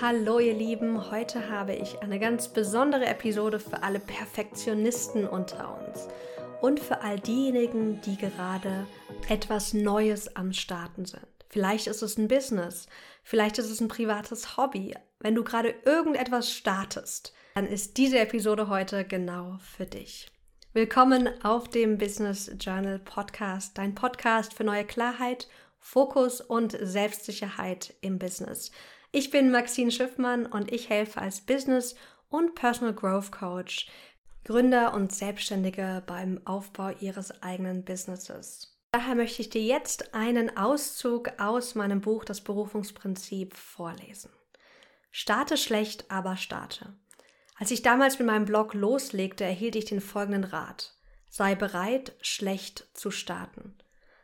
Hallo ihr Lieben, heute habe ich eine ganz besondere Episode für alle Perfektionisten unter uns und für all diejenigen, die gerade etwas Neues am Starten sind. Vielleicht ist es ein Business, vielleicht ist es ein privates Hobby. Wenn du gerade irgendetwas startest, dann ist diese Episode heute genau für dich. Willkommen auf dem Business Journal Podcast, dein Podcast für neue Klarheit, Fokus und Selbstsicherheit im Business. Ich bin Maxine Schiffmann und ich helfe als Business- und Personal Growth Coach Gründer und Selbstständige beim Aufbau ihres eigenen Businesses. Daher möchte ich dir jetzt einen Auszug aus meinem Buch Das Berufungsprinzip vorlesen. Starte schlecht, aber starte. Als ich damals mit meinem Blog loslegte, erhielt ich den folgenden Rat. Sei bereit, schlecht zu starten.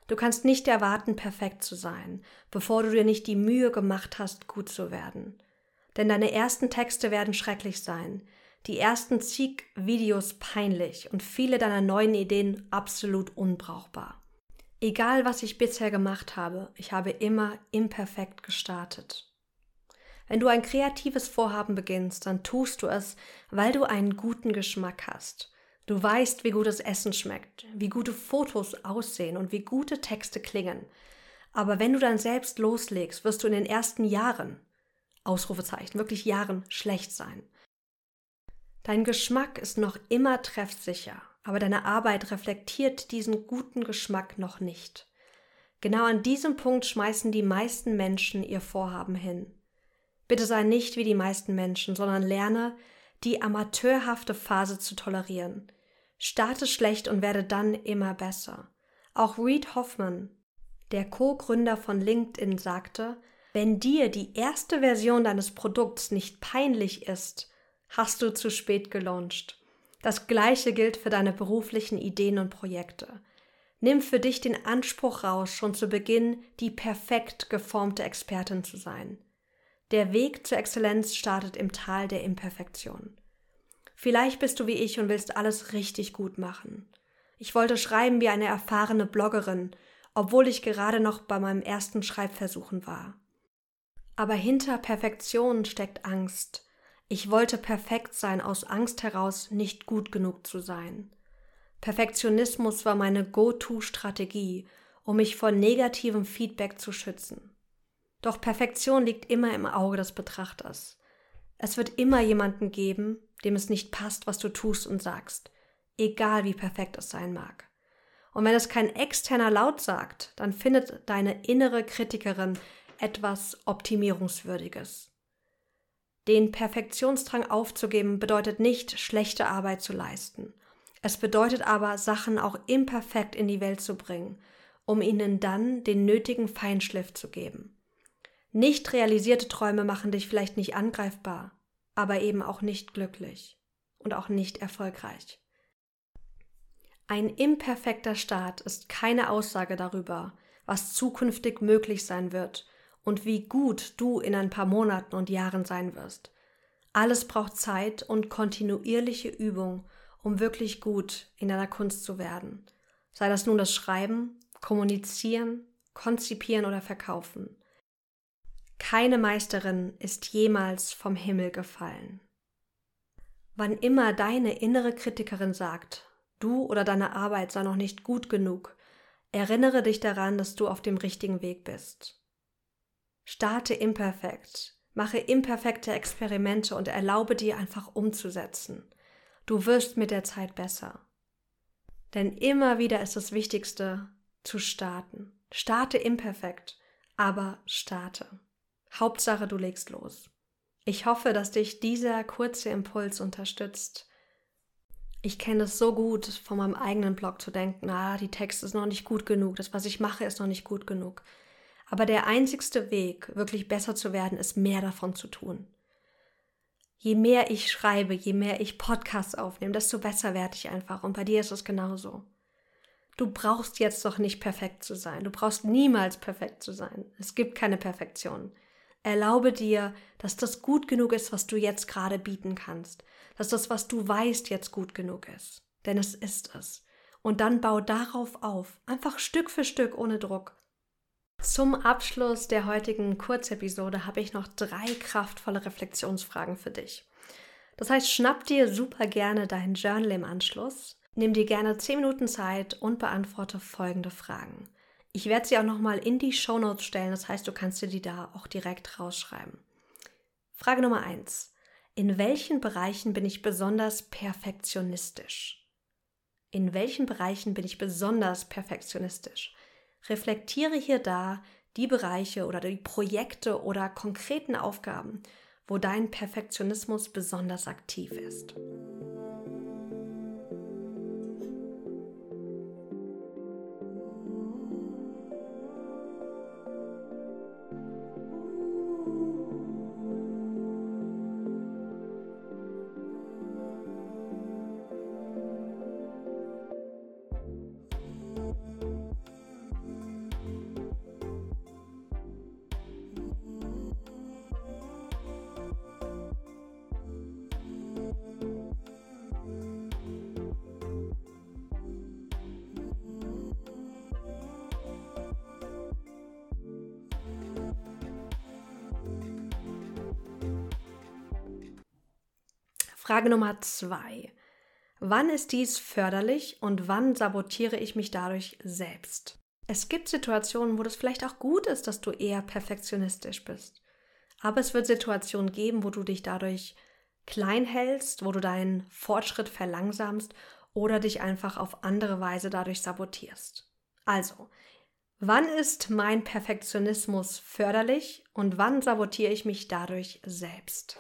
Du kannst nicht erwarten, perfekt zu sein, bevor du dir nicht die Mühe gemacht hast, gut zu werden. Denn deine ersten Texte werden schrecklich sein, die ersten zig Videos peinlich und viele deiner neuen Ideen absolut unbrauchbar. Egal was ich bisher gemacht habe, ich habe immer imperfekt gestartet. Wenn du ein kreatives Vorhaben beginnst, dann tust du es, weil du einen guten Geschmack hast Du weißt, wie gutes Essen schmeckt, wie gute Fotos aussehen und wie gute Texte klingen. Aber wenn du dann selbst loslegst, wirst du in den ersten Jahren, Ausrufezeichen, wirklich Jahren schlecht sein. Dein Geschmack ist noch immer treffsicher, aber deine Arbeit reflektiert diesen guten Geschmack noch nicht. Genau an diesem Punkt schmeißen die meisten Menschen ihr Vorhaben hin. Bitte sei nicht wie die meisten Menschen, sondern lerne, die amateurhafte Phase zu tolerieren. Starte schlecht und werde dann immer besser. Auch Reed Hoffman, der Co-Gründer von LinkedIn, sagte, wenn dir die erste Version deines Produkts nicht peinlich ist, hast du zu spät gelauncht. Das gleiche gilt für deine beruflichen Ideen und Projekte. Nimm für dich den Anspruch raus, schon zu Beginn die perfekt geformte Expertin zu sein. Der Weg zur Exzellenz startet im Tal der Imperfektion. Vielleicht bist du wie ich und willst alles richtig gut machen. Ich wollte schreiben wie eine erfahrene Bloggerin, obwohl ich gerade noch bei meinem ersten Schreibversuchen war. Aber hinter Perfektion steckt Angst. Ich wollte perfekt sein aus Angst heraus, nicht gut genug zu sein. Perfektionismus war meine Go-To-Strategie, um mich vor negativem Feedback zu schützen. Doch Perfektion liegt immer im Auge des Betrachters. Es wird immer jemanden geben, dem es nicht passt, was du tust und sagst, egal wie perfekt es sein mag. Und wenn es kein externer Laut sagt, dann findet deine innere Kritikerin etwas Optimierungswürdiges. Den Perfektionsdrang aufzugeben bedeutet nicht, schlechte Arbeit zu leisten. Es bedeutet aber, Sachen auch imperfekt in die Welt zu bringen, um ihnen dann den nötigen Feinschliff zu geben. Nicht realisierte Träume machen dich vielleicht nicht angreifbar, aber eben auch nicht glücklich und auch nicht erfolgreich. Ein imperfekter Start ist keine Aussage darüber, was zukünftig möglich sein wird und wie gut du in ein paar Monaten und Jahren sein wirst. Alles braucht Zeit und kontinuierliche Übung, um wirklich gut in deiner Kunst zu werden. Sei das nun das Schreiben, Kommunizieren, Konzipieren oder Verkaufen. Keine Meisterin ist jemals vom Himmel gefallen. Wann immer deine innere Kritikerin sagt, du oder deine Arbeit sei noch nicht gut genug, erinnere dich daran, dass du auf dem richtigen Weg bist. Starte imperfekt, mache imperfekte Experimente und erlaube dir einfach umzusetzen. Du wirst mit der Zeit besser. Denn immer wieder ist das Wichtigste zu starten. Starte imperfekt, aber starte. Hauptsache, du legst los. Ich hoffe, dass dich dieser kurze Impuls unterstützt. Ich kenne es so gut, von meinem eigenen Blog zu denken, ah, die Texte ist noch nicht gut genug, das, was ich mache, ist noch nicht gut genug. Aber der einzigste Weg, wirklich besser zu werden, ist mehr davon zu tun. Je mehr ich schreibe, je mehr ich Podcasts aufnehme, desto besser werde ich einfach. Und bei dir ist es genauso. Du brauchst jetzt doch nicht perfekt zu sein. Du brauchst niemals perfekt zu sein. Es gibt keine Perfektion. Erlaube dir, dass das gut genug ist, was du jetzt gerade bieten kannst. Dass das, was du weißt, jetzt gut genug ist. Denn es ist es. Und dann bau darauf auf. Einfach Stück für Stück ohne Druck. Zum Abschluss der heutigen Kurzepisode habe ich noch drei kraftvolle Reflexionsfragen für dich. Das heißt, schnapp dir super gerne dein Journal im Anschluss, nimm dir gerne 10 Minuten Zeit und beantworte folgende Fragen. Ich werde sie auch nochmal in die Show Notes stellen, das heißt, du kannst dir die da auch direkt rausschreiben. Frage Nummer 1. In welchen Bereichen bin ich besonders perfektionistisch? In welchen Bereichen bin ich besonders perfektionistisch? Reflektiere hier da die Bereiche oder die Projekte oder konkreten Aufgaben, wo dein Perfektionismus besonders aktiv ist. Frage Nummer zwei. Wann ist dies förderlich und wann sabotiere ich mich dadurch selbst? Es gibt Situationen, wo das vielleicht auch gut ist, dass du eher perfektionistisch bist. Aber es wird Situationen geben, wo du dich dadurch klein hältst, wo du deinen Fortschritt verlangsamst oder dich einfach auf andere Weise dadurch sabotierst. Also, wann ist mein Perfektionismus förderlich und wann sabotiere ich mich dadurch selbst?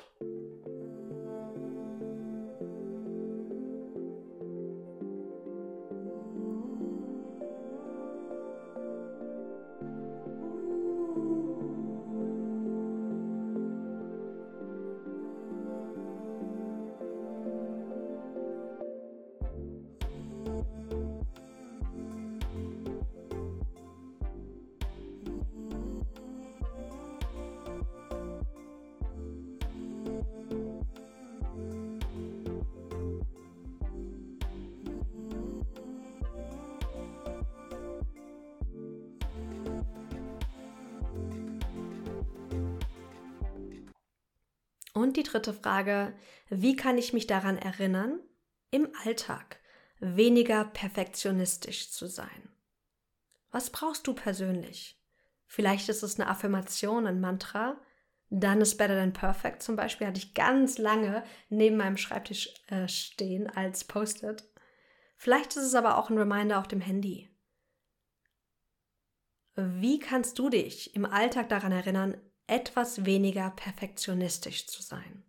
Und die dritte Frage, wie kann ich mich daran erinnern, im Alltag weniger perfektionistisch zu sein? Was brauchst du persönlich? Vielleicht ist es eine Affirmation, ein Mantra. Done is better than perfect zum Beispiel hatte ich ganz lange neben meinem Schreibtisch äh, stehen als Post-it. Vielleicht ist es aber auch ein Reminder auf dem Handy. Wie kannst du dich im Alltag daran erinnern, etwas weniger perfektionistisch zu sein.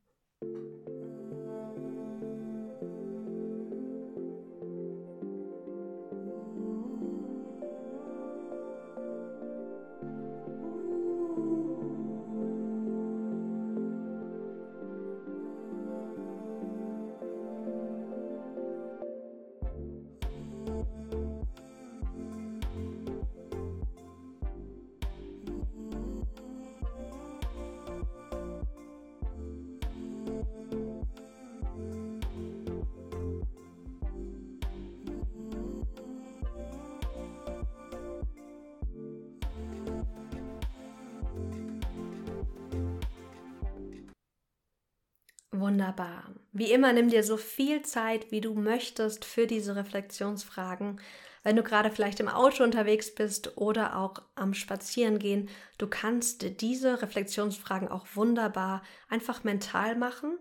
Wunderbar. Wie immer, nimm dir so viel Zeit, wie du möchtest für diese Reflexionsfragen. Wenn du gerade vielleicht im Auto unterwegs bist oder auch am Spazierengehen, du kannst diese Reflexionsfragen auch wunderbar einfach mental machen.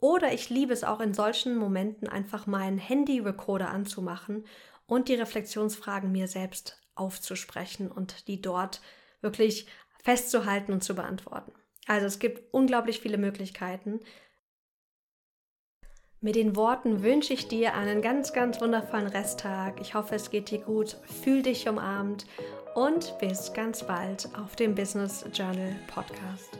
Oder ich liebe es auch in solchen Momenten einfach meinen Handy-Recorder anzumachen und die Reflexionsfragen mir selbst aufzusprechen und die dort wirklich festzuhalten und zu beantworten. Also es gibt unglaublich viele Möglichkeiten. Mit den Worten wünsche ich dir einen ganz, ganz wundervollen Resttag. Ich hoffe, es geht dir gut. Fühl dich umarmt und bis ganz bald auf dem Business Journal Podcast.